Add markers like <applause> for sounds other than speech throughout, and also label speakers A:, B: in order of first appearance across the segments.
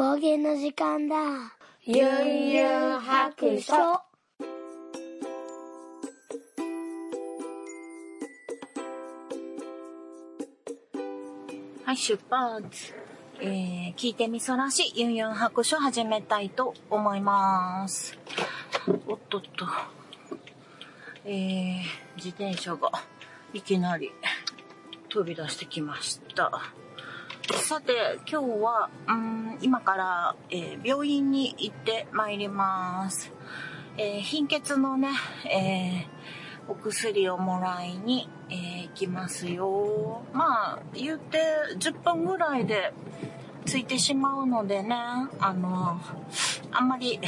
A: 方言の時間だ。
B: ゆんゆん白書。はい、出発。えー、聞いてみそらし、ユンユン白書始めたいと思います。おっとっと。えー、自転車がいきなり飛び出してきました。さて、今日は、うん、今から、えー病院に行ってまいります。えー貧血のね、えーお薬をもらいに、えー行きますよ。まあ、言って10分ぐらいで着いてしまうのでね、あの、あんまり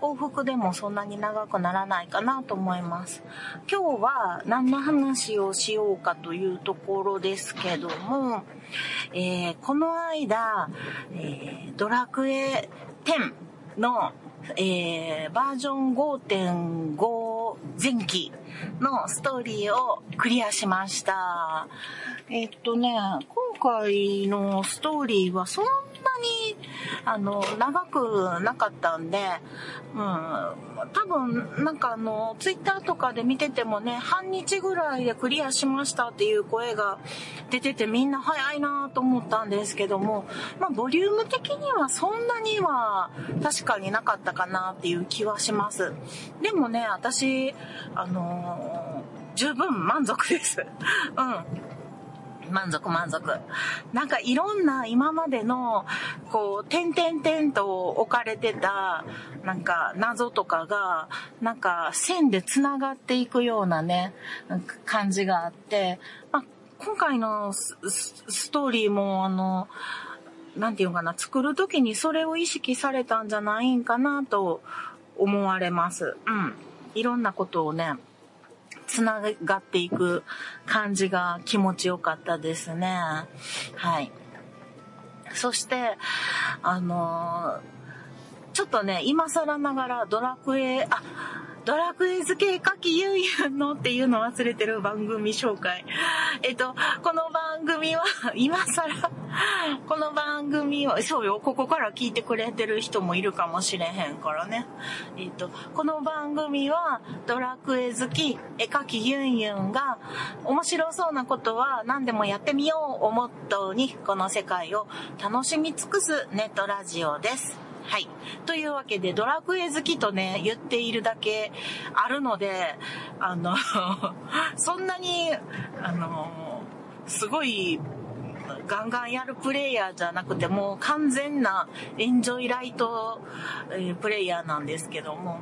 B: 往復でもそんなに長くならないかなと思います。今日は何の話をしようかというところですけども、えーこの間、えードラクエ10の、えーバージョン5.5前期のストーリーをクリアしました。えっとね、今回のストーリーはそんなに、あの、長くなかったんで、うん、多分、なんかあの、ツイッターとかで見ててもね、半日ぐらいでクリアしましたっていう声が出ててみんな早いなと思ったんですけども、まあ、ボリューム的にはそんなには確かになかったかなっていう気はします。でもね、私、あのー十分満足です。<laughs> うん。満足満足。なんかいろんな今までの、こう、点々々と置かれてた、なんか謎とかが、なんか線で繋がっていくようなね、感じがあって、まあ、今回のストーリーも、あの、なんていうかな、作るときにそれを意識されたんじゃないんかなと思われます。うん。いろんなことをね、つながっていく感じが気持ちよかったですね。はい。そして、あのーちょっとね、今更ながらドラクエ、あ、ドラクエ付けかきゆんゆんのっていうの忘れてる番組紹介。えっと、この番組は、<laughs> 今更、この番組は、そうよ、ここから聞いてくれてる人もいるかもしれへんからね。えっと、この番組は、ドラクエ好き、絵描きゆんゆんが、面白そうなことは何でもやってみようをモットーに、この世界を楽しみ尽くすネットラジオです。はい。というわけで、ドラクエ好きとね、言っているだけあるので、あの、<laughs> そんなに、あの、すごい、ガンガンやるプレイヤーじゃなくて、もう完全なエンジョイライト、えプレイヤーなんですけども、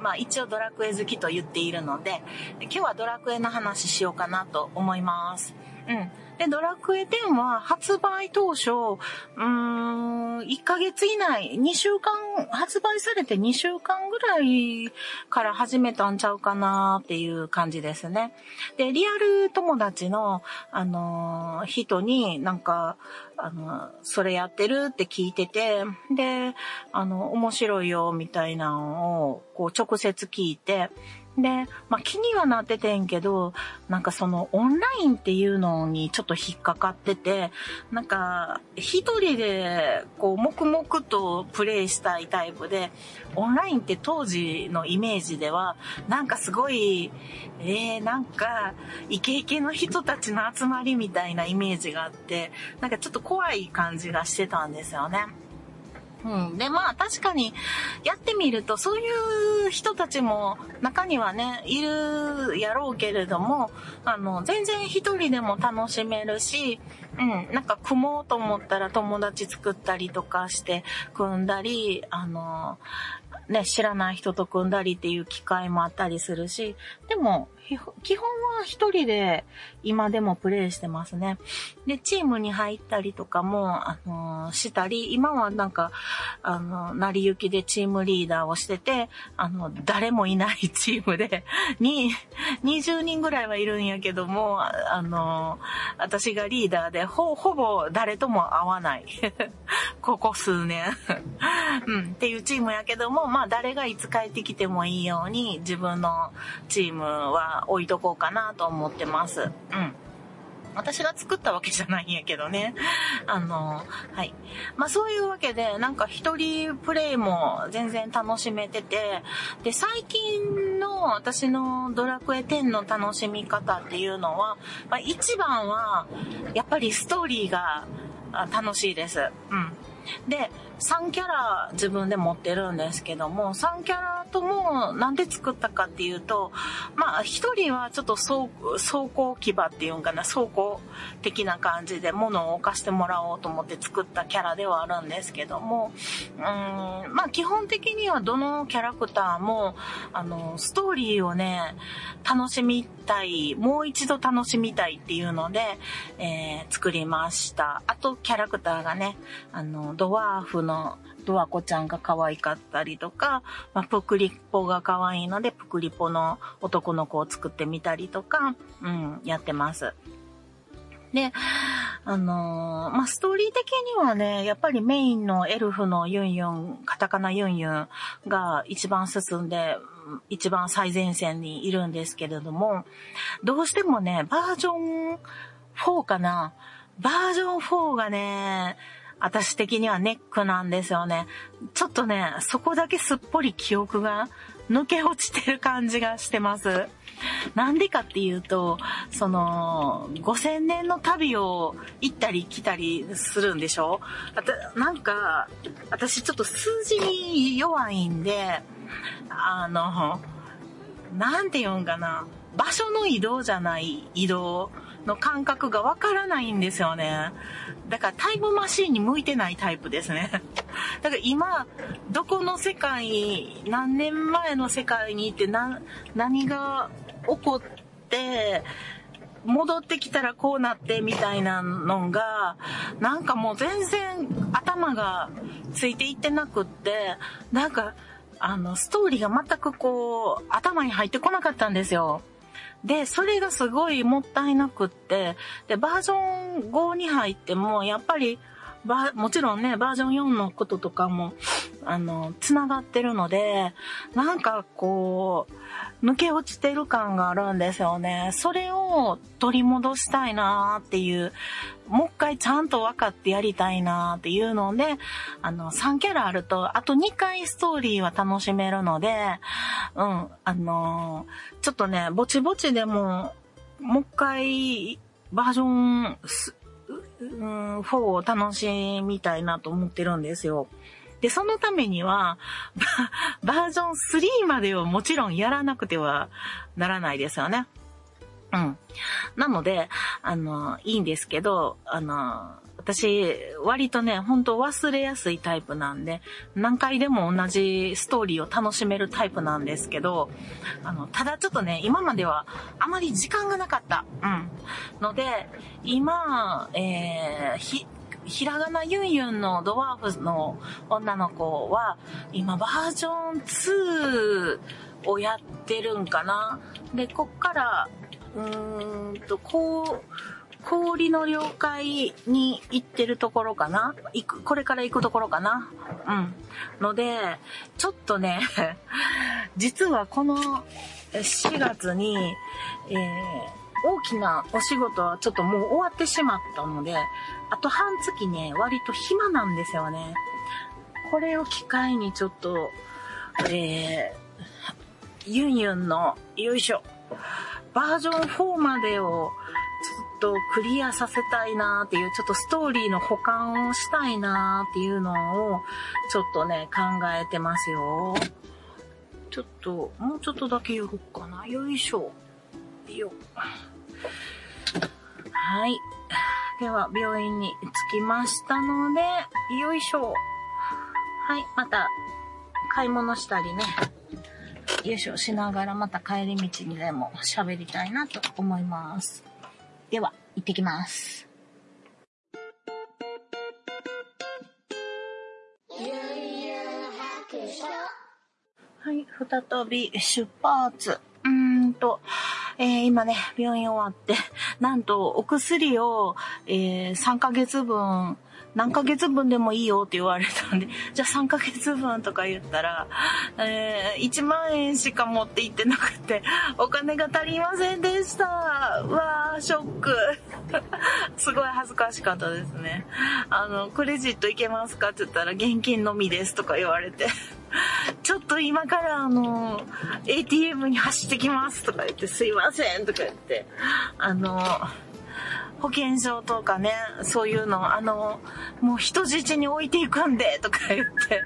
B: まあ一応ドラクエ好きと言っているので、今日はドラクエの話しようかなと思います。うん。で、ドラクエ10は発売当初、うーん、1ヶ月以内、2週間、発売されて2週間ぐらいから始めたんちゃうかなっていう感じですね。で、リアル友達の、あのー人になんか、あの、それやってるって聞いてて、で、あの、面白いよ、みたいなのを、こう、直接聞いて、で、まあ、気にはなっててんけど、なんかそのオンラインっていうのにちょっと引っかかってて、なんか一人でこう黙々とプレイしたいタイプで、オンラインって当時のイメージでは、なんかすごい、えー、なんかイケイケの人たちの集まりみたいなイメージがあって、なんかちょっと怖い感じがしてたんですよね。うん。で、まあ確かにやってみるとそういう人たちも中にはね、いるやろうけれども、あの、全然一人でも楽しめるし、うん、なんか組もうと思ったら友達作ったりとかして組んだり、あの、ね、知らない人と組んだりっていう機会もあったりするし、でも、基本は一人で今でもプレイしてますね。で、チームに入ったりとかも、あのしたり、今はなんか、あの、成り行きでチームリーダーをしてて、あの、誰もいない <laughs> チームで、に、20人ぐらいはいるんやけども、あの、私がリーダーで、ほ、ほぼ誰とも会わない。<laughs> ここ数年。<laughs> うん、っていうチームやけども、まあ誰がいつ帰ってきてもいいように自分のチームは置いとこうかなと思ってます。うん。私が作ったわけじゃないんやけどね。<laughs> あの、はい。まあそういうわけで、なんか一人プレイも全然楽しめてて、で、最近の私のドラクエ10の楽しみ方っていうのは、まあ一番は、やっぱりストーリーが楽しいです。うん。で、3キャラ自分で持ってるんですけども、3キャラともなんで作ったかっていうと、まあ1人はちょっと走行騎馬っていうんかな、走行的な感じで物を置かしてもらおうと思って作ったキャラではあるんですけども、うん、まあ基本的にはどのキャラクターも、あの、ストーリーをね、楽しみたい、もう一度楽しみたいっていうので、えー、作りました。あとキャラクターがね、あの、ドワーフのドワコちゃんが可愛かったりとか、まあ、プクリポが可愛いので、プクリポの男の子を作ってみたりとか、うん、やってます。で、あのー、まあ、ストーリー的にはね、やっぱりメインのエルフのユンユン、カタカナユンユンが一番進んで、一番最前線にいるんですけれども、どうしてもね、バージョン4かなバージョン4がね、私的にはネックなんですよね。ちょっとね、そこだけすっぽり記憶が抜け落ちてる感じがしてます。なんでかっていうと、その、5000年の旅を行ったり来たりするんでしょ？あたなんか、私ちょっと数字に弱いんで、あの、なんて言うんかな。場所の移動じゃない移動の感覚がわからないんですよね。だからタイムマシーンに向いてないタイプですね。<laughs> だから今、どこの世界、何年前の世界にいてな、何が起こって、戻ってきたらこうなってみたいなのが、なんかもう全然頭がついていってなくって、なんか、あの、ストーリーが全くこう、頭に入ってこなかったんですよ。で、それがすごいもったいなくって、で、バージョン5に入っても、やっぱり、ば、もちろんね、バージョン4のこととかも、あの、つながってるので、なんかこう、抜け落ちてる感があるんですよね。それを取り戻したいなーっていう、もう一回ちゃんと分かってやりたいなーっていうので、あの、3キャラあると、あと2回ストーリーは楽しめるので、うん、あのちょっとね、ぼちぼちでも、もう一回、バージョンうん、4を楽しみたいなと思ってるんですよ。で、そのためには、バージョン3まではもちろんやらなくてはならないですよね。うん。なので、あの、いいんですけど、あの、私、割とね、本当忘れやすいタイプなんで、何回でも同じストーリーを楽しめるタイプなんですけど、あの、ただちょっとね、今まではあまり時間がなかった。うん。ので、今、えー、ひ、ひらがなユンユンのドワーフの女の子は、今バージョン2をやってるんかな。で、こっから、うーんと、こう、氷の了解に行ってるところかな？行く、これから行くところかな？うん。ので、ちょっとね、<laughs> 実はこの4月に、えー、大きなお仕事はちょっともう終わってしまったので、あと半月ね、割と暇なんですよね。これを機会にちょっと、えー、ユンユンの、よいしょ、バージョン4までをとクリアさせたいなっていう、ちょっとストーリーの保管をしたいなっていうのを、ちょっとね、考えてますよ。ちょっと、もうちょっとだけ寄ろうかな。よいしょ。よ。はい。では、病院に着きましたので、よいしょ。はい、また、買い物したりね、よいしょしながらまた帰り道にでも喋りたいなと思います。では、行ってきます。はい、再び出発。うーんと、えー、今ね、病院終わって、なんとお薬を、えー、3ヶ月分何ヶ月分でもいいよって言われたんで、<laughs> じゃあ3ヶ月分とか言ったら、えー、1万円しか持って行ってなくて、お金が足りませんでした。わー、ショック。<laughs> すごい恥ずかしかったですね。あの、クレジットいけますかって言ったら現金のみですとか言われて。<laughs> ちょっと今からあの、ATM に走ってきますとか言って、すいませんとか言って、あの、保険証とかね、そういうの、あの、もう人質に置いていくんで、<laughs> とか言って、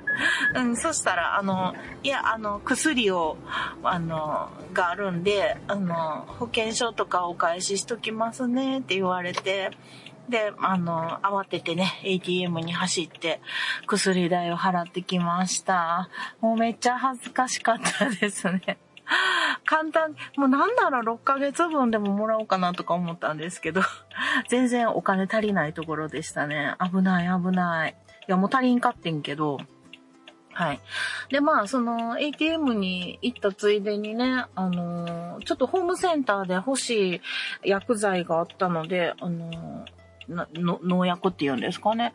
B: うん、そしたら、あの、いや、あの、薬を、あの、があるんで、あの、保険証とかお返ししときますね、って言われて、で、あの、慌ててね、ATM に走って、薬代を払ってきました。もうめっちゃ恥ずかしかったですね。簡単、もうなんなら6ヶ月分でももらおうかなとか思ったんですけど、<laughs> 全然お金足りないところでしたね。危ない危ない。いや、もう足りんかってんけど、はい。で、まあ、その ATM に行ったついでにね、あのー、ちょっとホームセンターで欲しい薬剤があったので、あのーの農薬って言うんですかね。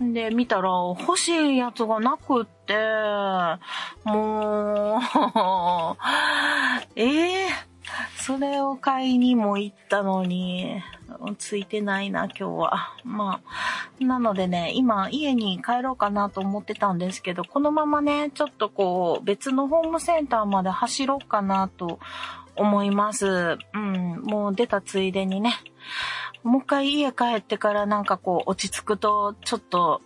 B: で、見たら欲しいやつがなくって、もう、え <laughs> えー、それを買いにも行ったのに、ついてないな、今日は。まあ、なのでね、今家に帰ろうかなと思ってたんですけど、このままね、ちょっとこう、別のホームセンターまで走ろうかなと思います。うん、もう出たついでにね。もう一回家帰ってからなんかこう落ち着くと、ちょっと、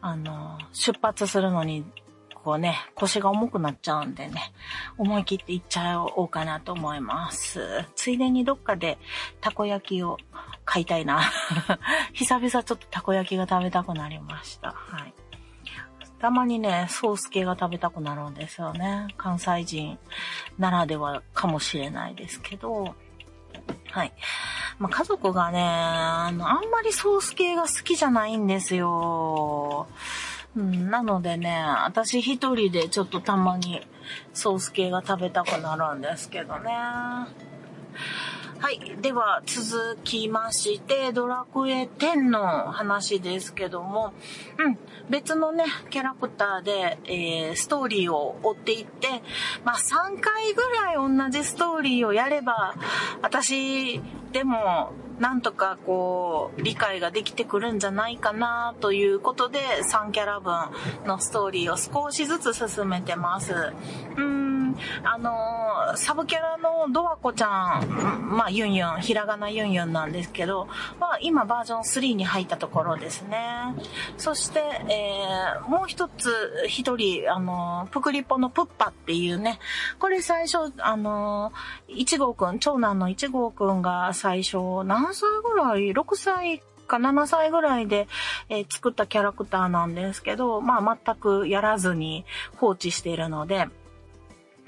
B: あの、出発するのに、こうね、腰が重くなっちゃうんでね、思い切って行っちゃおうかなと思います。ついでにどっかでたこ焼きを買いたいな。<laughs> 久々ちょっとたこ焼きが食べたくなりました。はい。たまにね、ソース系が食べたくなるんですよね。関西人ならではかもしれないですけど、はい。まあ、家族がね、あの、あんまりソース系が好きじゃないんですよ。うん、なのでね、私一人でちょっとたまにソース系が食べたくなるんですけどね。はい。では、続きまして、ドラクエ10の話ですけども、うん。別のね、キャラクターで、えー、ストーリーを追っていって、まあ、3回ぐらい同じストーリーをやれば、私でも、なんとかこう、理解ができてくるんじゃないかなということで、3キャラ分のストーリーを少しずつ進めてます。うんあのー、サブキャラのドアコちゃん、まあ、ユンユン、ひらがなユンユンなんですけど、まあ、今バージョン3に入ったところですね。そして、えー、もう一つ、一人、あのー、プクリポのプッパっていうね、これ最初、あのー、一号くん、長男の一号くんが最初、何歳ぐらい ?6 歳か7歳ぐらいで、えー、作ったキャラクターなんですけど、まあ全くやらずに放置しているので、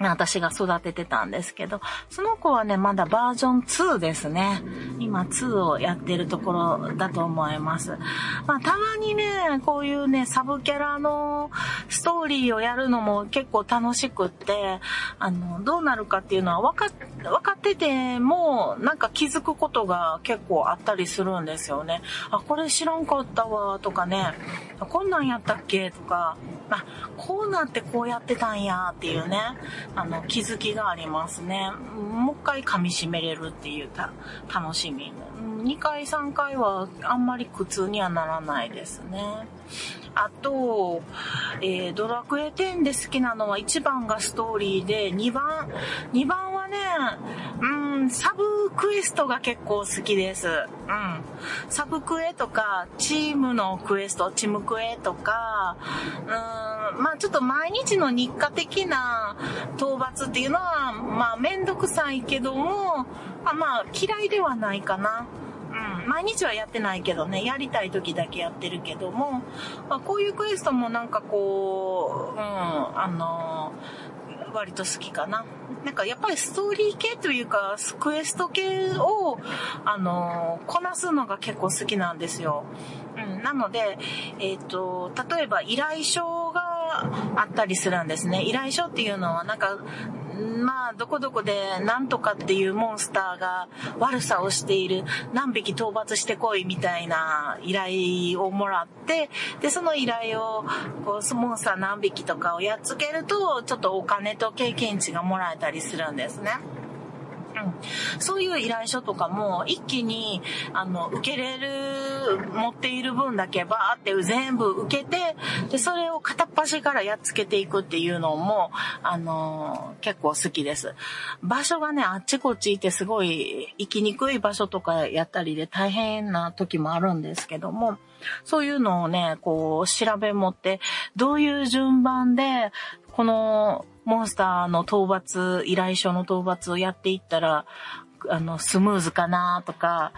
B: 私が育ててたんですけど、その子はね、まだバージョン2ですね。今2をやってるところだと思います。まあ、たまにね、こういうね、サブキャラのストーリーをやるのも結構楽しくって、あの、どうなるかっていうのは分か分かってても、なんか気づくことが結構あったりするんですよね。あ、これ知らんかったわ、とかね、こんなんやったっけとか、あ、こうなってこうやってたんや、っていうね。あの、気づきがありますね。もう一回噛み締めれるっていうた楽しみ。2回3回はあんまり苦痛にはならないですね。あと、えー、ドラクエ10で好きなのは1番がストーリーで、2番、2番はね、うん、サブクエストが結構好きです。うん。サブクエとか、チームのクエスト、チームクエとか、うん、まあちょっと毎日の日課的な討伐っていうのは、まあめんどくさいけども、あまあ嫌いではないかな。毎日はやってないけどね、やりたい時だけやってるけども、まあ、こういうクエストもなんかこう、うん、あのー、割と好きかな。なんかやっぱりストーリー系というか、クエスト系を、あのー、こなすのが結構好きなんですよ。うん、なので、えっ、ー、と、例えば依頼書があったりするんですね。依頼書っていうのはなんか、まあ、どこどこで何とかっていうモンスターが悪さをしている、何匹討伐してこいみたいな依頼をもらって、で、その依頼を、こう、モンスター何匹とかをやっつけると、ちょっとお金と経験値がもらえたりするんですね。うん。そういう依頼書とかも一気に、あの、受けれる、持っている分だけバーって全部受けて、で、それを片っ端からやっつけていくっていうのも、あの、結構好きです。場所がね、あっちこっち行ってすごい行きにくい場所とかやったりで大変な時もあるんですけども、そういうのをね、こう調べ持って、どういう順番で、このモンスターの討伐、依頼書の討伐をやっていったら、あの、スムーズかなとか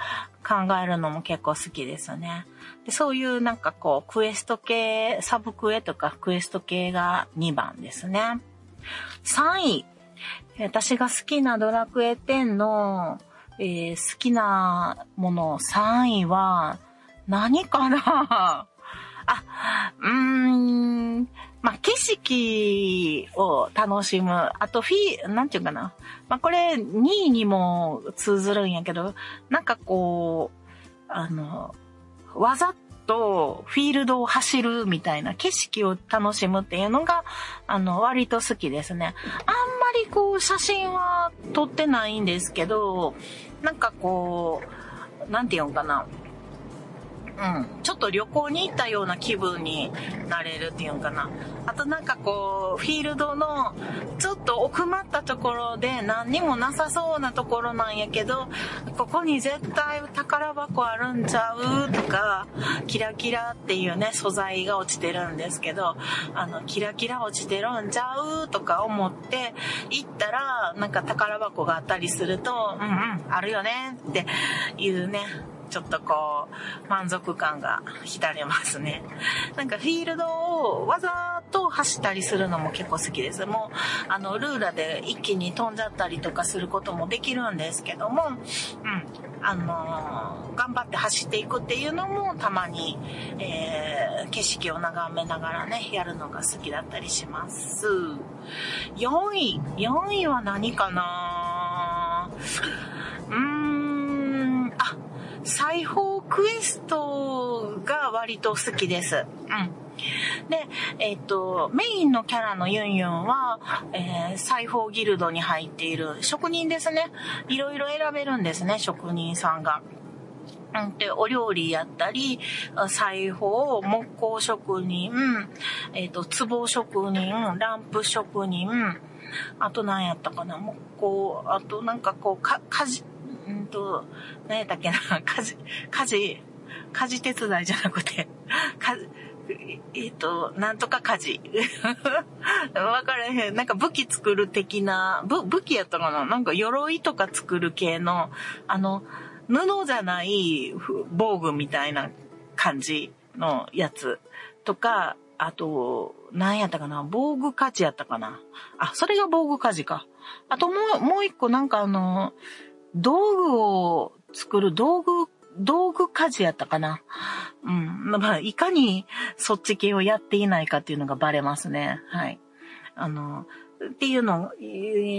B: 考えるのも結構好きですね。でそういうなんかこう、クエスト系、サブクエとかクエスト系が2番ですね。3位。私が好きなドラクエ10の、えー、好きなもの3位は何かな？<laughs> あ、うーん、まあ、景色を楽しむ。あと、フィー、なんていうかな。まあ、これ、2位にも通ずるんやけど、なんかこう、あの、わざとフィールドを走るみたいな景色を楽しむっていうのが、あの、割と好きですね。あんまりこう、写真は撮ってないんですけど、なんかこう、なんていうのかな。うん、ちょっと旅行に行ったような気分になれるっていうのかな。あとなんかこう、フィールドのちょっと奥まったところで何にもなさそうなところなんやけど、ここに絶対宝箱あるんちゃうとか、キラキラっていうね、素材が落ちてるんですけど、あの、キラキラ落ちてるんちゃうとか思って行ったら、なんか宝箱があったりすると、うんうん、あるよねっていうね、ちょっとこう、満足感が浸れますね。<laughs> なんかフィールドをわざと走ったりするのも結構好きです。もう、あの、ルーラで一気に飛んじゃったりとかすることもできるんですけども、うん。あのー、頑張って走っていくっていうのもたまに、えー、景色を眺めながらね、やるのが好きだったりします。4位。4位は何かなうーん、あ、裁縫クエストが割と好きです。うん。で、えっ、ー、と、メインのキャラのユンユンは、えー、裁縫ギルドに入っている職人ですね。いろいろ選べるんですね、職人さんが。うんで、お料理やったり、裁縫、木工職人、えっ、ー、と、壺職人、ランプ職人、あと何やったかな、木工、あとなんかこう、か、かじ、うんと、何やったっけな、<laughs> 家事、家事、家事手伝いじゃなくて、<laughs> か、えっ、ー、と、なんとか家事。<laughs> わからへん。なんか武器作る的な、武、武器やったかな？なんか鎧とか作る系の、あの、布じゃない防具みたいな感じのやつとか、あと、何やったかな？防具家事やったかな？あ、それが防具家事か。あともう、もう一個なんかあの、道具を作る道具、道具家事やったかな。うん。まあ、いかにそっち系をやっていないかっていうのがバレますね。はい。あの、っていうの、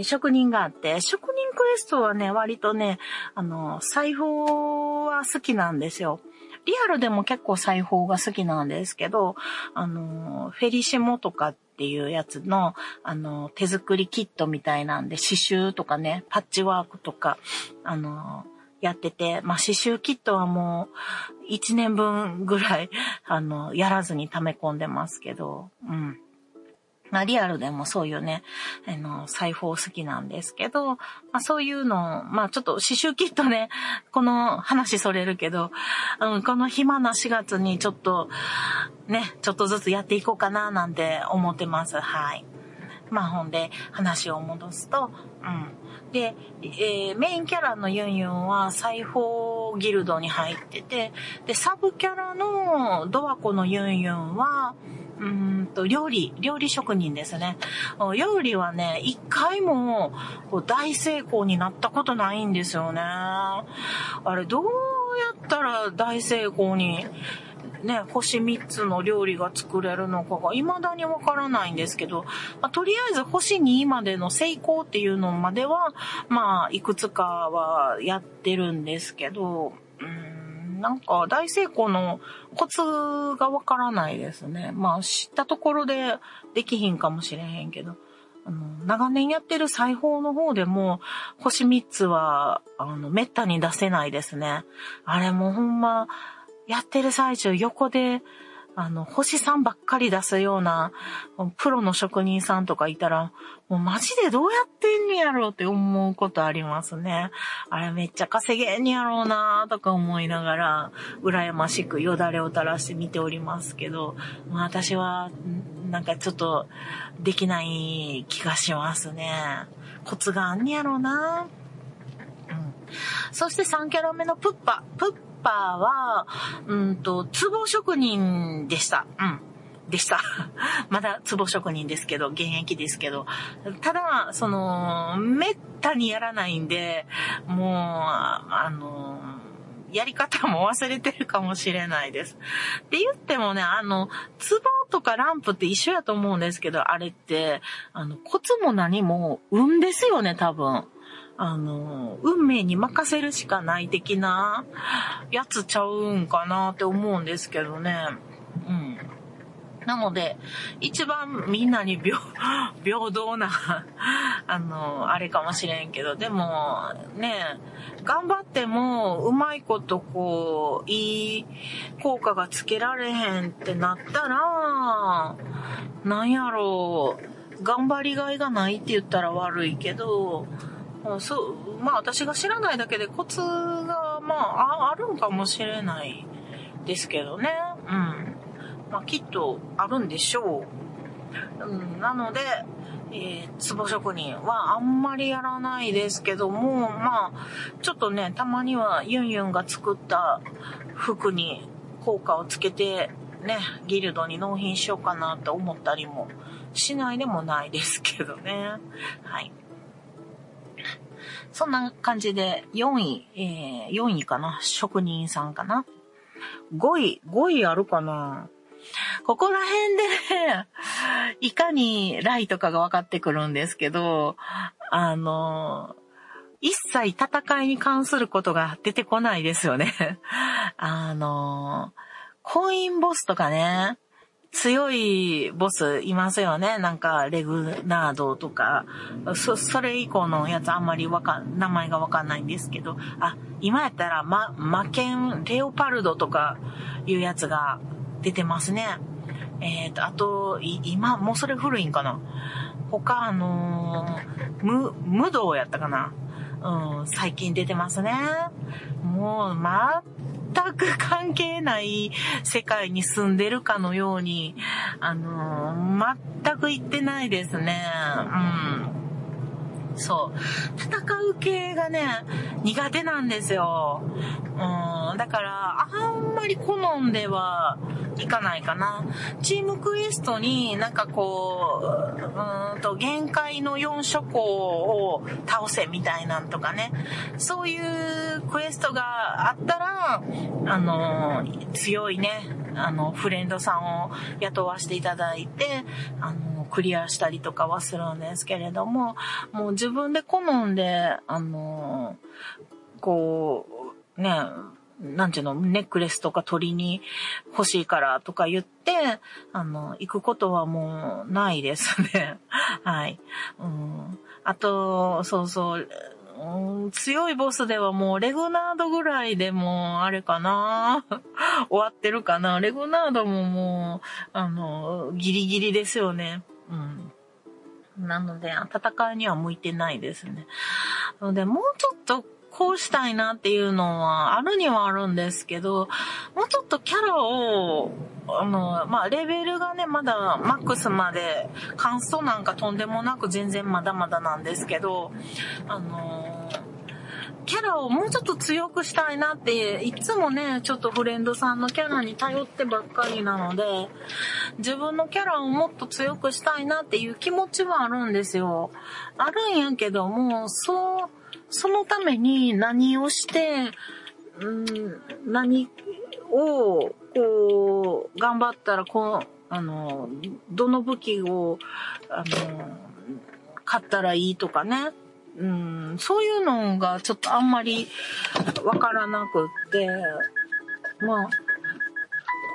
B: 職人があって、職人クエストはね、割とね、あの、裁縫は好きなんですよ。リアルでも結構裁縫が好きなんですけど、あの、フェリシモとかっっていうやつの、あの、手作りキットみたいなんで、刺繍とかね、パッチワークとか、あの、やってて、まあ、刺繍キットはもう、1年分ぐらい、あの、やらずに溜め込んでますけど、うん。まあ、リアルでもそういうね、あの、裁縫好きなんですけど、まあ、そういうのまあ、ちょっと刺繍キットね、この話それるけど、うん、この暇な4月にちょっと、ね、ちょっとずつやっていこうかな、なんて思ってます。はい。まあ、ほんで、話を戻すと、うん。で、えー、メインキャラのユンユンは裁縫ギルドに入ってて、で、サブキャラのドアコのユンユンは、うんと、料理、料理職人ですね。料理はね、一回も大成功になったことないんですよね。あれ、どうやったら大成功に、ね、星3つの料理が作れるのかが未だにわからないんですけど、まあ、とりあえず星2までの成功っていうのまでは、まあ、いくつかはやってるんですけど、うんなんか大成功のコツがわからないですね。まあ知ったところでできひんかもしれへんけど。あの、長年やってる裁縫の方でも、星3つは、あの、めったに出せないですね。あれもほんま、やってる最中横で、あの、星さんばっかり出すような、プロの職人さんとかいたら、もうマジでどうやってんねやろうって思うことありますね。あれめっちゃ稼げんねやろうなとか思いながら、羨ましくよだれを垂らして見ておりますけど、まあ私は、なんかちょっと、できない気がしますね。コツがあんねやろうな。そして3キャラ目のプッパ。プッパは、うんと、壺職人でした。うん。でした。<laughs> まだ壺職人ですけど、現役ですけど。ただ、その、めったにやらないんで、もう、あの、やり方も忘れてるかもしれないです。って言ってもね、あの、壺とかランプって一緒やと思うんですけど、あれって、あの、コツも何も運ですよね、多分。あの、運命に任せるしかない的なやつちゃうんかなって思うんですけどね。うん。なので、一番みんなに平 <laughs> 平等な <laughs> あの、あれかもしれんけど、でも、ね、頑張っても、うまいことこう、いい効果がつけられへんってなったら、なんやろう、頑張りがいがないって言ったら悪いけど、そう、まあ私が知らないだけでコツが、まあ、あるんかもしれないですけどね。うん。まあきっとあるんでしょう。うん、なので、えー、壺職人はあんまりやらないですけども、まあ、ちょっとね、たまにはユンユンが作った服に効果をつけて、ね、ギルドに納品しようかなと思ったりもしないでもないですけどね。はい。そんな感じで、4位、えー、4位かな職人さんかな ?5 位、5位あるかなここら辺でね、いかにライとかが分かってくるんですけど、あの、一切戦いに関することが出てこないですよね。あの、コインボスとかね、強いボスいますよね。なんか、レグナードとか、そ、それ以降のやつあんまりわかん、名前がわかんないんですけど、あ、今やったら、ま、魔剣、レオパルドとかいうやつが出てますね。えっ、ー、と、あと、今、もうそれ古いんかな。他、あのー、無、無道やったかな。うん、最近出てますね。もう、全全く関係ない世界に住んでるかのように、あのー、全く行ってないですね。うん。そう。戦う系がね、苦手なんですよ。うん、だから、あんまり好んではいかないかな。チームクエストになんかこう、うんと、限界の4諸校を倒せみたいなんとかね。そういうクエストがあったら、あの、強いね、あの、フレンドさんを雇わせていただいて、あの、クリアしたりとかはするんですけれども、もう自分で好んで、あの、こう、ね、なんていうの、ネックレスとか取りに欲しいからとか言って、あの、行くことはもうないですね。<laughs> はい。うん。あと、そうそう、うん、強いボスではもうレグナードぐらいでもあれかな <laughs> 終わってるかなレグナードももう、あの、ギリギリですよね。うん。なので、戦いには向いてないですね。なので、もうちょっとこうしたいなっていうのはあるにはあるんですけど、もうちょっとキャラを、あの、まあ、レベルがね、まだマックスまで、関数なんかとんでもなく全然まだまだなんですけど、あのキャラをもうちょっと強くしたいなって、いつもね、ちょっとフレンドさんのキャラに頼ってばっかりなので、自分のキャラをもっと強くしたいなっていう気持ちはあるんですよ。あるんやけども、そう、そのために何をして、うん、何を、こう、頑張ったら、こう、あの、どの武器を、あの、買ったらいいとかね。うん、そういうのがちょっとあんまりわからなくって、まあ、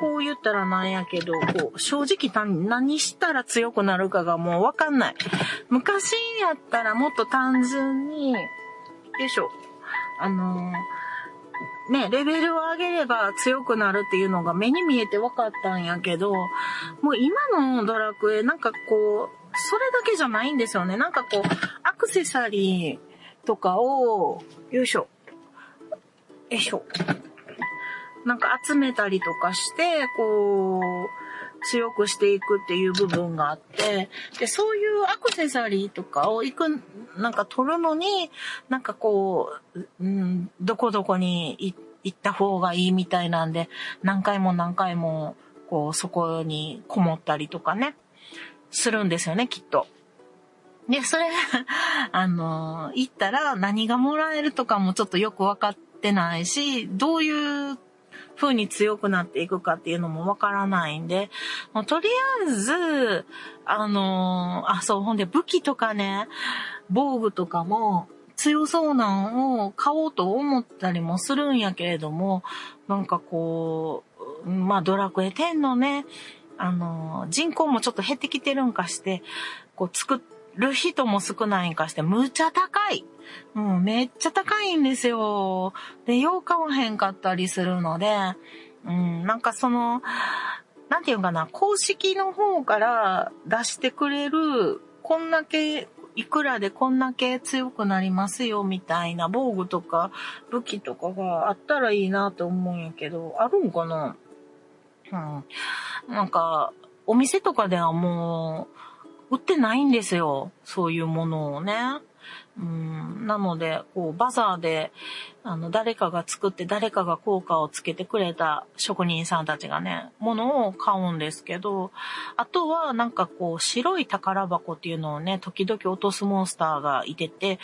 B: こう言ったらなんやけど、こう、正直何したら強くなるかがもうわかんない。昔やったらもっと単純に、よいしょ、あのー、ね、レベルを上げれば強くなるっていうのが目に見えて分かったんやけど、もう今のドラクエなんかこう、それだけじゃないんですよね。なんかこう、アクセサリーとかを、よいしょ、よいしょ。なんか集めたりとかして、こう、強くしていくっていう部分があって、で、そういうアクセサリーとかを行く、なんか取るのに、なんかこう、うん、どこどこに行った方がいいみたいなんで、何回も何回も、こう、そこにこもったりとかね、するんですよね、きっと。で、それ、<laughs> あの、行ったら何がもらえるとかもちょっとよくわかってないし、どういう風に強くなっていくかっていうのもわからないんで、もうとりあえず、あの、あ、そう、ほんで武器とかね、防具とかも強そうなんを買おうと思ったりもするんやけれども、なんかこう、まあドラクエ10のね、あの、人口もちょっと減ってきてるんかして、こう作る人も少ないんかして、むちゃ高い。うん、めっちゃ高いんですよ。で、よう買わへんかったりするので、うん、なんかその、なんていうかな、公式の方から出してくれる、こんだけ、いくらでこんだけ強くなりますよ、みたいな防具とか武器とかがあったらいいなと思うんやけど、あるんかな？うん。なんか、お店とかではもう、売ってないんですよ。そういうものをね。うん、なので、こう、バザーで、あの、誰かが作って誰かが効果をつけてくれた職人さんたちがね、ものを買うんですけど、あとはなんかこう、白い宝箱っていうのをね、時々落とすモンスターがいてて、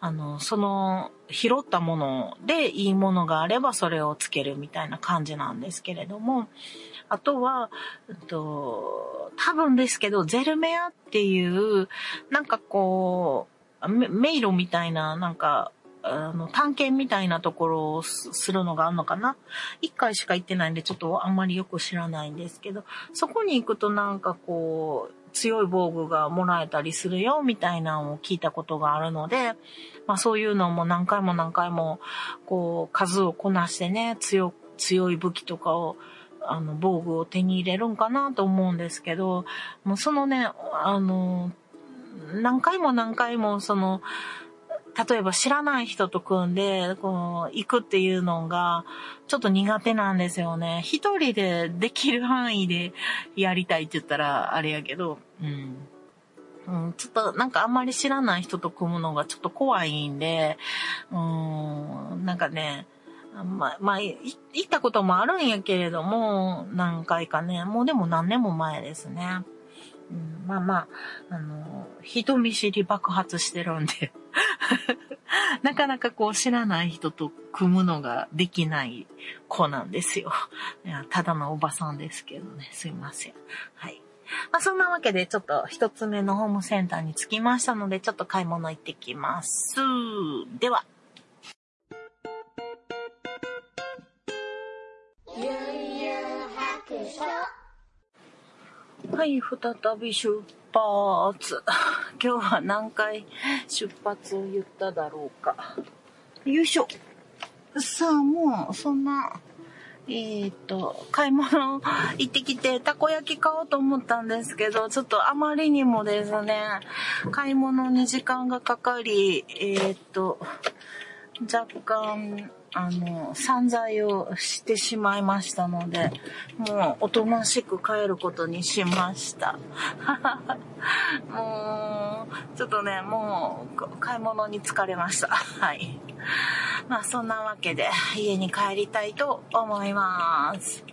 B: あの、その、拾ったものでいいものがあればそれをつけるみたいな感じなんですけれども、あとは、えっと、多分ですけど、ゼルメアっていう、なんかこう、迷路みたいな、なんか、あの、探検みたいなところをするのがあるのかな？一回しか行ってないんで、ちょっとあんまりよく知らないんですけど、そこに行くとなんかこう、強い防具がもらえたりするよ、みたいなのを聞いたことがあるので、まあそういうのも何回も何回も、こう、数をこなしてね、強、強い武器とかを、あの、防具を手に入れるんかなと思うんですけど、もうそのね、あの、何回も何回もその、例えば知らない人と組んで、こう、行くっていうのが、ちょっと苦手なんですよね。一人でできる範囲でやりたいって言ったらあれやけど、うん。うん、ちょっとなんかあんまり知らない人と組むのがちょっと怖いんで、うん、なんかね、まあ、まあ、行ったこともあるんやけれども、何回かね、もうでも何年も前ですね。うん、まあまあ、あの、人見知り爆発してるんで <laughs> なかなかこう知らない人と組むのができない子なんですよ。いやただのおばさんですけどね、すいません。はい。まあそんなわけでちょっと一つ目のホームセンターに着きましたので、ちょっと買い物行ってきます。では。悠々白書はい、再び出発。<laughs> 今日は何回出発を言っただろうか。よいしょ。さあ、もう、そんな、えー、っと、買い物行ってきて、たこ焼き買おうと思ったんですけど、ちょっとあまりにもですね、買い物に時間がかかり、えー、っと、若干、あの、散財をしてしまいましたので、もうおとなしく帰ることにしました。<laughs> もう、ちょっとね、もう買い物に疲れました。<laughs> はい。まあそんなわけで家に帰りたいと思います。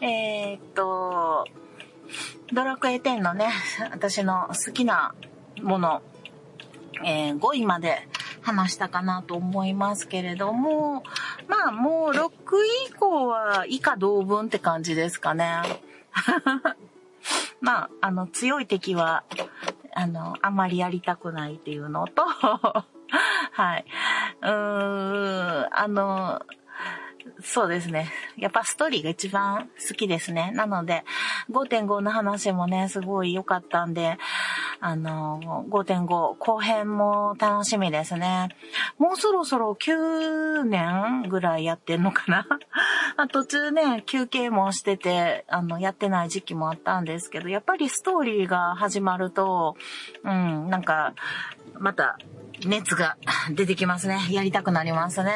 B: えー、っと、ドラクエ10のね、私の好きなもの、えー、5位まで話したかなと思いますけれども、まあもう6以降は以下同文って感じですかね。<laughs> まあ、あの、強い敵は、あの、あまりやりたくないっていうのと、<laughs> はい。うーん、あの、そうですね。やっぱストーリーが一番好きですね。なので、5.5の話もね、すごい良かったんで、あの、5.5後編も楽しみですね。もうそろそろ9年ぐらいやってんのかな <laughs> 途中ね、休憩もしてて、あの、やってない時期もあったんですけど、やっぱりストーリーが始まると、うん、なんか、また、熱が出てきますね。やりたくなりますね。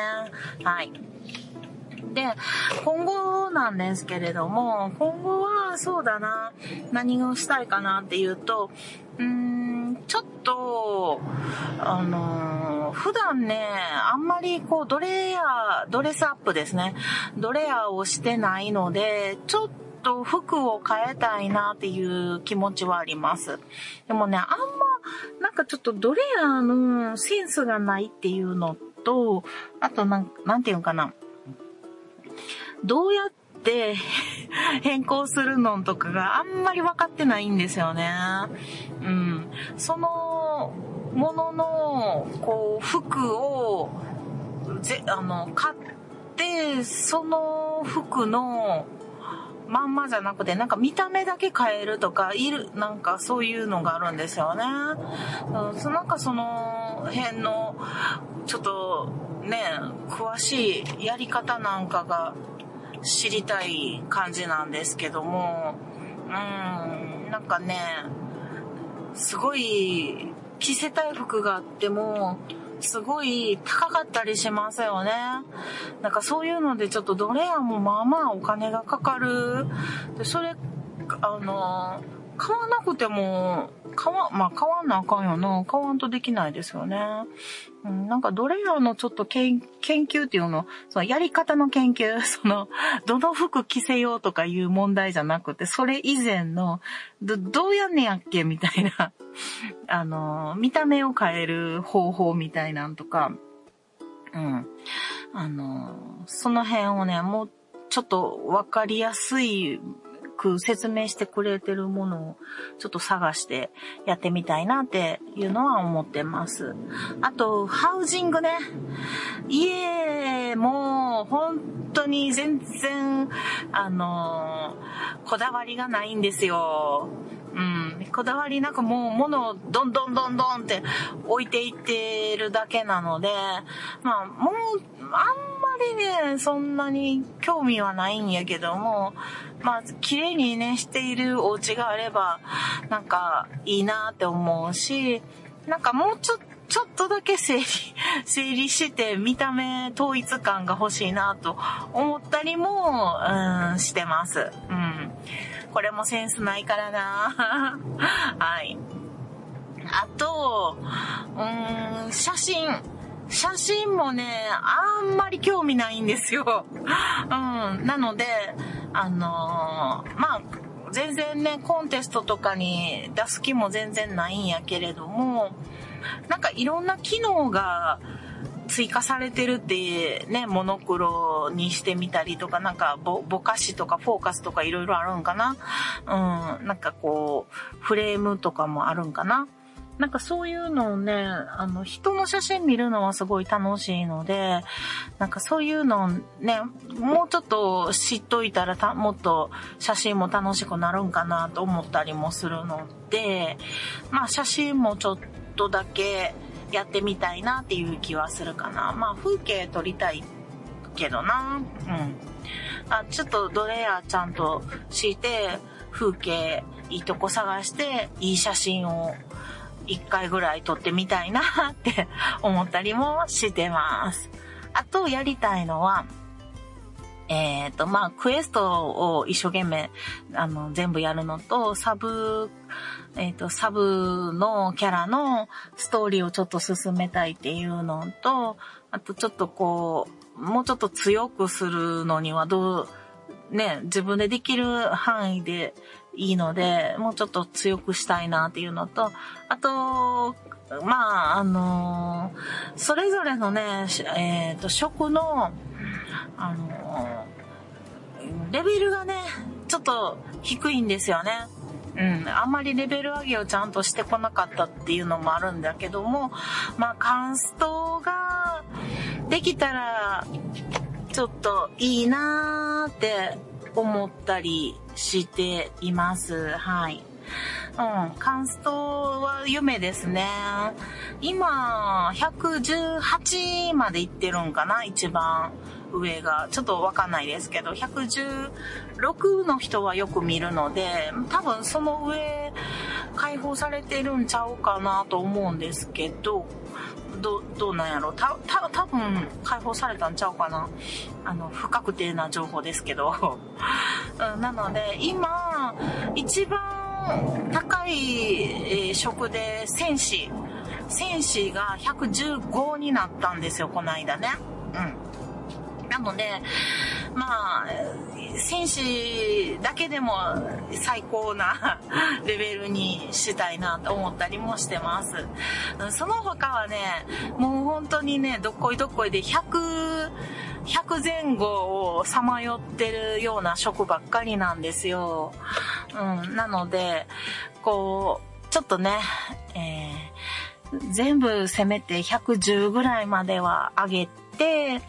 B: はい。で、今後なんですけれども、今後はそうだな、何をしたいかなっていうと、うーん、ちょっと、あのー、普段ね、あんまりこう、ドレア、ドレスアップですね。ドレアをしてないので、ちょっと服を変えたいなっていう気持ちはあります。でもね、あんま、なんかちょっとドレアのセンスがないっていうのと、あとなん、なんていうのかな。どうやって <laughs> 変更するのとかがあんまり分かってないんですよね。うん。そのものの、こう、服を、ぜ、あの、買って、その服の、まんまじゃなくて、なんか見た目だけ変えるとか、いる、なんかそういうのがあるんですよね。うん、なんかその辺の、ちょっとね、詳しいやり方なんかが知りたい感じなんですけども、うん、なんかね、すごい着せたい服があっても、すごい高かったりしますよね。なんかそういうのでちょっとどれやもまあまあお金がかかる。で、それ、あの、買わなくても、買わ、まあ買わなあかんよな。買わんとできないですよね。うん、なんかどれらのちょっと研究っていうの、そのやり方の研究、<laughs> その、どの服着せようとかいう問題じゃなくて、それ以前の、ど、どうやんねやっけみたいな、<laughs> あの、見た目を変える方法みたいなんとか、うん。あの、その辺をね、もうちょっとわかりやすいく説明してくれてるものをちょっと探してやってみたいなっていうのは思ってます。あと、ハウジングね。家も本当に全然、あのこだわりがないんですよ。うん。こだわりなくもう物をどんどんどんどんって置いていってるだけなので、まあもう、あんまりね、そんなに興味はないんやけども、まあ、綺麗にね、しているお家があれば、なんかいいなって思うし、なんかもうちょっと、ちょっとだけ整理、<laughs> 整理して見た目統一感が欲しいなと思ったりも、うん、してます。うん。これもセンスないからな <laughs> はい。あと、うん、写真。写真もね、あんまり興味ないんですよ。<laughs> うん。なので、あのー、まあ、全然ね、コンテストとかに出す気も全然ないんやけれども、なんかいろんな機能が追加されてるってね、モノクロにしてみたりとか、なんかぼ、ぼかしとかフォーカスとかいろいろあるんかな？うん、なんかこう、フレームとかもあるんかな？なんかそういうのをね、あの、人の写真見るのはすごい楽しいので、なんかそういうのをね、もうちょっと知っといたらた、もっと写真も楽しくなるんかなと思ったりもするので、まあ写真もちょっとだけやってみたいなっていう気はするかな。まあ風景撮りたいけどな。うん。あ、ちょっとドレアちゃんと敷いて、風景いいとこ探して、いい写真を一回ぐらい撮ってみたいなって思ったりもしてます。あとやりたいのは、えっ、ー、と、まあ、クエストを一生懸命、あの、全部やるのと、サブ、えっ、ー、と、サブのキャラのストーリーをちょっと進めたいっていうのと、あとちょっとこう、もうちょっと強くするのにはどう、ね、自分でできる範囲でいいので、もうちょっと強くしたいなっていうのと、あと、まあ、あのー、それぞれのね、えっ、ー、と、食の、あのー、レベルがね、ちょっと低いんですよね。うん、あんまりレベル上げをちゃんとしてこなかったっていうのもあるんだけども、まあ、カンストができたらちょっといいなーって思ったりしています。はい。うん、カンストは夢ですね。今、118まで行ってるんかな一番上が。ちょっとわかんないですけど、116の人はよく見るので、多分その上、解放されてるんちゃうかなと思うんですけど、ど、どうなんやろた、た、多分解放されたんちゃうかなあの、不確定な情報ですけど。<laughs> なので、今、一番高い、職で戦士、戦士が115になったんですよ、この間ね。うん。なので、まあ、戦士だけでも最高な <laughs> レベルにしたいなと思ったりもしてます。その他はね、もう本当にね、どっこいどっこいで100、100前後をさまよってるような職ばっかりなんですよ。うん、なので、こう、ちょっとね、えー、全部せめて110ぐらいまでは上げて、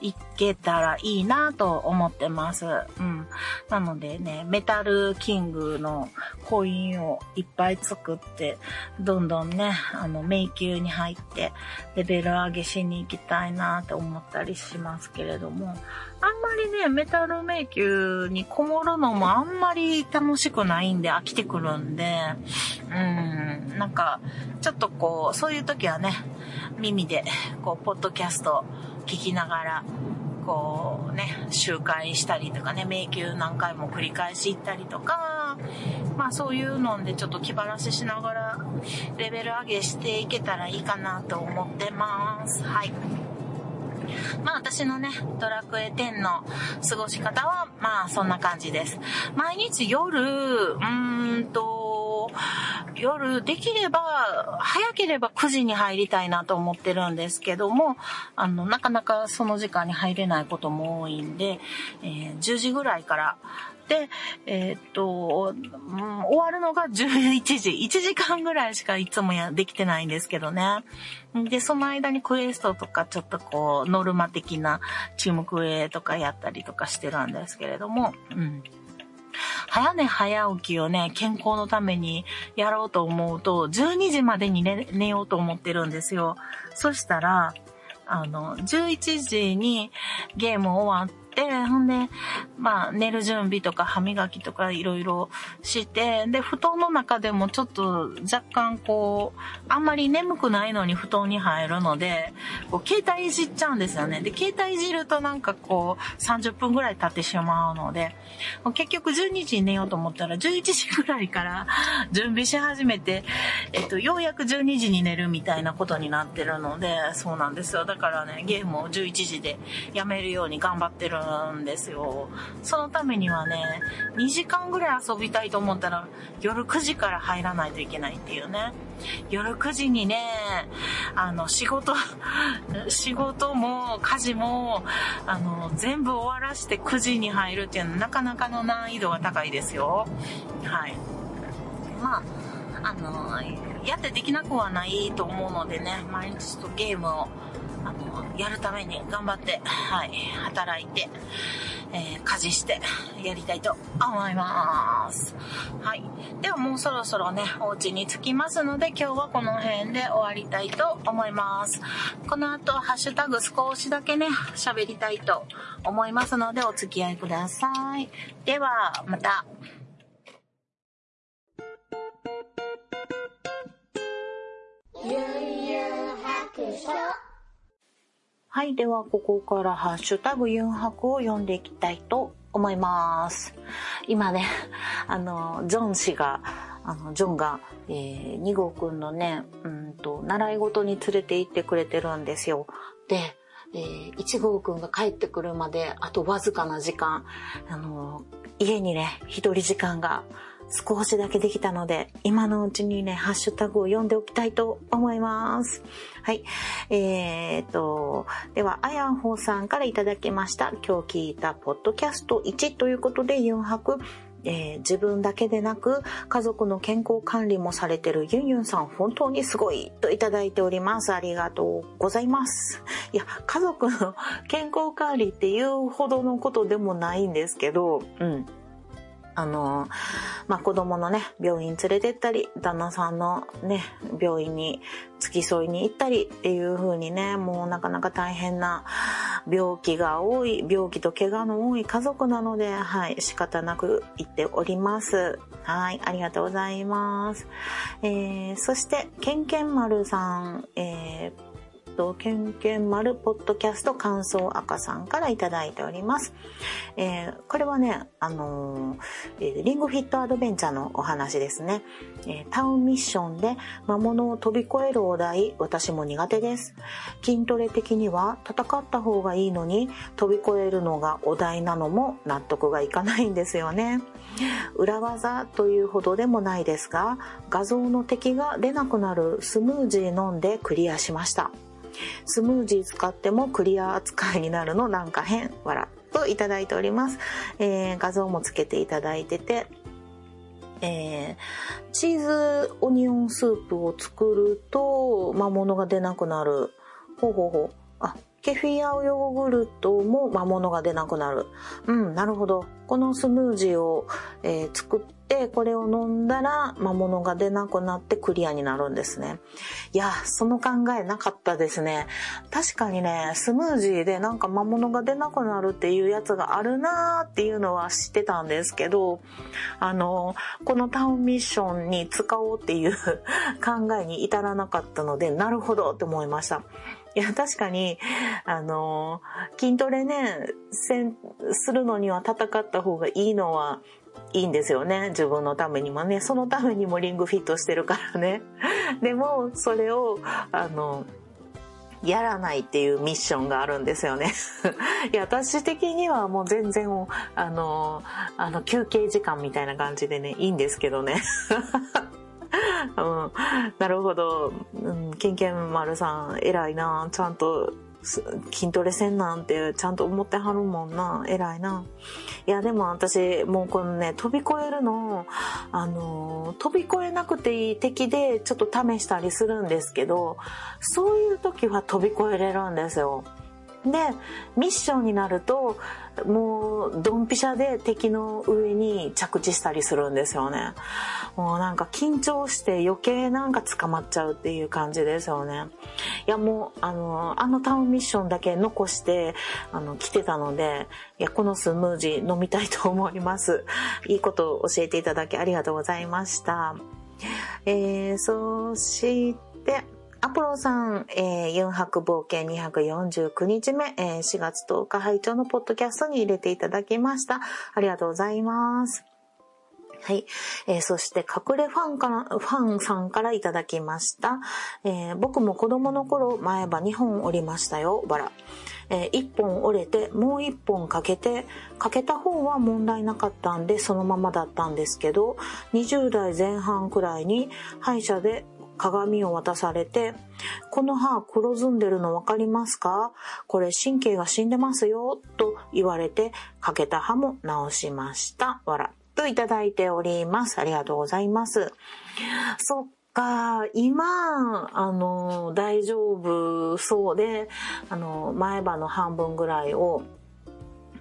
B: いけたらいいなと思ってます。うん。なのでね、メタルキングのコインをいっぱい作って、どんどんね、あの、迷宮に入って、レベル上げしに行きたいなと思ったりしますけれども、あんまりね、メタル迷宮にこもるのもあんまり楽しくないんで飽きてくるんで、うん、なんか、ちょっとこう、そういう時はね、耳で、こう、ポッドキャスト聞きながら、こうね、周回したりとかね、迷宮何回も繰り返し行ったりとか、まあそういうのでちょっと気晴らししながらレベル上げしていけたらいいかなと思ってます。はい。まあ私のね、ドラクエ10の過ごし方は、まあそんな感じです。毎日夜、うーんと、夜できれば、早ければ9時に入りたいなと思ってるんですけども、あの、なかなかその時間に入れないことも多いんで、えー、10時ぐらいからで、えー、っと、うん、終わるのが11時。1時間ぐらいしかいつもや、できてないんですけどね。で、その間にクエストとかちょっとこう、ノルマ的なチームクエとかやったりとかしてるんですけれども、うん。早寝早起きをね、健康のためにやろうと思うと、12時までに寝寝ようと思ってるんですよ。そしたら、あの、11時にゲーム終わっ、ほんで、まあ、寝る準備とか歯磨きとかいろいろして、で、布団の中でもちょっと若干こう、あんまり眠くないのに布団に入るので、こう、携帯いじっちゃうんですよね。で、携帯いじるとなんかこう、30分ぐらい経ってしまうので、結局12時に寝ようと思ったら11時ぐらいから <laughs> 準備し始めて、えっと、ようやく12時に寝るみたいなことになってるので、そうなんですよ。だからね、ゲームを11時でやめるように頑張ってるんですよ。そのためにはね、2時間ぐらい遊びたいと思ったら、夜9時から入らないといけないっていうね。夜9時にね、あの、仕事、<laughs> 仕事も家事も、あの、全部終わらして9時に入るっていうのはなかなかの難易度が高いですよ。はい。まあ、あの、やってできなくはないと思うのでね、毎日ちょっとゲームをあの、やるために頑張って、はい、働いて、えー、家事してやりたいと思います。はい。ではもうそろそろね、お家に着きますので、今日はこの辺で終わりたいと思います。この後、ハッシュタグ少しだけね、喋りたいと思いますので、お付き合いください。では、また。ゆうゆう白書はい。では、ここからハッシュタグユンハクを読んでいきたいと思います。今ね、あの、ジョン氏が、あの、ジョンが、えー、2号くんのね、うんと、習い事に連れて行ってくれてるんですよ。で、えー、1号くんが帰ってくるまで、あとわずかな時間、あの、家にね、一人時間が少しだけできたので、今のうちにね、ハッシュタグを読んでおきたいと思います。はい。えー、っと、では、あやんほうさんからいただきました。今日聞いたポッドキャスト1ということで、4泊、えー、自分だけでなく家族の健康管理もされてるユンユンさん本当にすごいといただいております。ありがとうございます。いや、家族の健康管理っていうほどのことでもないんですけど、うん。あの、まあ、子供のね、病院連れてったり、旦那さんのね、病院に付き添いに行ったりっていう風にね、もうなかなか大変な病気が多い、病気と怪我の多い家族なので、はい、仕方なく行っております。はい、ありがとうございます。えー、そして、ケンケン丸さん、えーと、けんけん丸ポッドキャスト感想赤さんからいただいております。えー、これはね、あのー、リングフィットアドベンチャーのお話ですね。えー、タウンミッションで魔物を飛び越えるお題、私も苦手です。筋トレ的には戦った方がいいのに飛び越えるのがお題なのも納得がいかないんですよね。裏技というほどでもないですが、画像の敵が出なくなるスムージー飲んでクリアしました。スムージー使ってもクリア扱いになるのなんか変、わら。といただいております。えー、画像もつけていただいてて、えー、チーズオニオンスープを作ると魔物が出なくなる。ほうほうほう。あ、ケフィアヨーグルトも魔物が出なくなる。うん、なるほど。このスムージーを、えー、作って、これを飲んだら魔物が出なくなってクリアになるんですね。いや、その考えなかったですね。確かにね、スムージーでなんか魔物が出なくなるっていうやつがあるなーっていうのは知ってたんですけど、あの、このタウンミッションに使おうっていう <laughs> 考えに至らなかったので、なるほどって思いました。いや、確かに、あの、筋トレね、せん、するのには戦った方がいいのはいいんですよね。自分のためにもね。そのためにもリングフィットしてるからね。<laughs> でも、それを、あの、やらないっていうミッションがあるんですよね。<laughs> いや、私的にはもう全然、あの、あの、休憩時間みたいな感じでね、いいんですけどね。<laughs> うん、なるほど。うん、ケンケン丸さん、偉いな。ちゃんと筋トレせんなんてちゃんと思ってはるもんな。偉いな。いや、でも私、もうこのね、飛び越えるの、あの、飛び越えなくていい敵でちょっと試したりするんですけど、そういう時は飛び越えれるんですよ。で、ミッションになると、もう、ドンピシャで敵の上に着地したりするんですよね。もうなんか緊張して余計なんか捕まっちゃうっていう感じですよね。いやもう、あの、あのタウンミッションだけ残して、あの、来てたので、いや、このスムージー飲みたいと思います。いいことを教えていただきありがとうございました。えー、そして、アポロさん、えー、4泊冒険249日目、えー、4月10日拝聴のポッドキャストに入れていただきました。ありがとうございます。はい。えー、そして、隠れファンから、ファンさんからいただきました。えー、僕も子供の頃、前歯2本折りましたよ、バラ。えー、1本折れて、もう1本かけて、かけた方は問題なかったんで、そのままだったんですけど、20代前半くらいに、歯医者で鏡を渡されて、この歯黒ずんでるの分かりますか？これ神経が死んでますよ、と言われて、かけた歯も直しました。わら。といただいております。ありがとうございます。そっか、今、あの、大丈夫そうで、あの、前歯の半分ぐらいを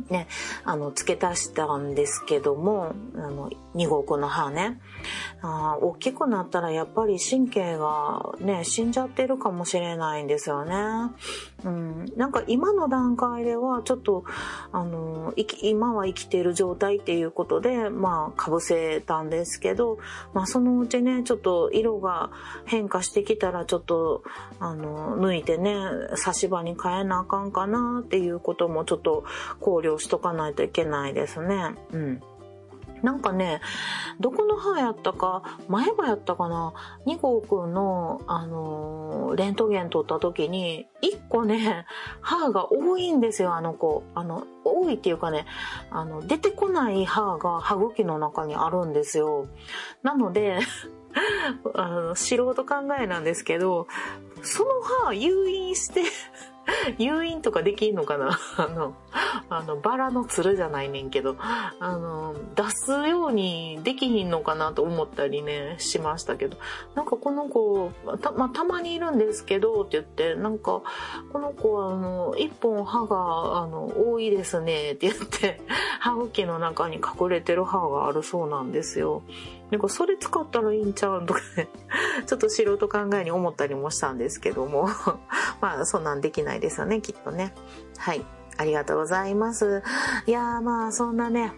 B: ね、あの、付け足したんですけども、あの、2号の歯ね。あ大きくなったらやっぱり神経がね、死んじゃってるかもしれないんですよね。うん。なんか今の段階ではちょっと、あの、今は生きている状態っていうことで、まあ、被せたんですけど、まあ、そのうちね、ちょっと色が変化してきたらちょっと、あの、抜いてね、差し歯に変えなあかんかなっていうこともちょっと考慮しとかないといけないですね。うん。なんかね、どこの歯やったか、前歯やったかな、2号くんの、あのー、レントゲン取った時に、1個ね、歯が多いんですよ、あの子。あの、多いっていうかね、あの、出てこない歯が歯茎の中にあるんですよ。なので、<laughs> あの、素人考えなんですけど、その歯誘引して <laughs> 誘引とかできんのかな？<laughs> あの、あの、バラのつるじゃないねんけど、あの、出すようにできひんのかなと思ったりね、しましたけど、なんかこの子、た、まあ、たまにいるんですけど、って言って、なんか、この子は、あの、一本歯が、あの、多いですね、って言って、歯茎の中に隠れてる歯があるそうなんですよ。なんかそれ使ったらいいんちゃうんとかね、<laughs> ちょっと素人考えに思ったりもしたんですけども、<laughs> まあそんなんできないですよね、きっとね。はい。ありがとうございます。いやーまあそんなね、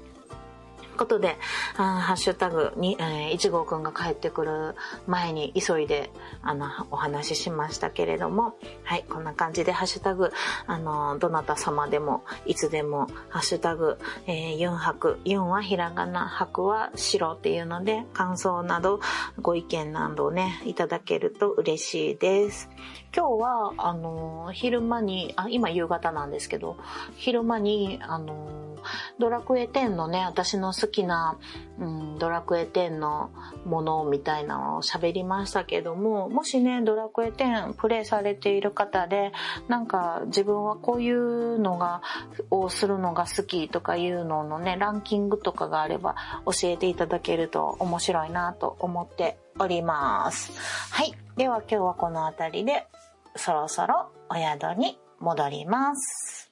B: ことで、あハッシュタグに、えー、1号くんが帰ってくる前に急いで、あの、お話ししましたけれども、はい、こんな感じでハッシュタグ、あの、どなた様でも、いつでも、ハッシュタグ、えー、4泊、4はひらがな、泊は白っていうので、感想など、ご意見などをね、いただけると嬉しいです。今日は、あの、昼間に、あ、今夕方なんですけど、昼間に、あの、ドラクエ10のね、私の好きな、うん、ドラクエ10のものみたいなのを喋りましたけども、もしね、ドラクエ10プレイされている方で、なんか自分はこういうのが、をするのが好きとかいうののね、ランキングとかがあれば教えていただけると面白いなと思っております。はい。では今日はこの辺りでそろそろお宿に戻ります。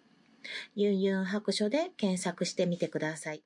B: ユンユン白書で検索してみてください。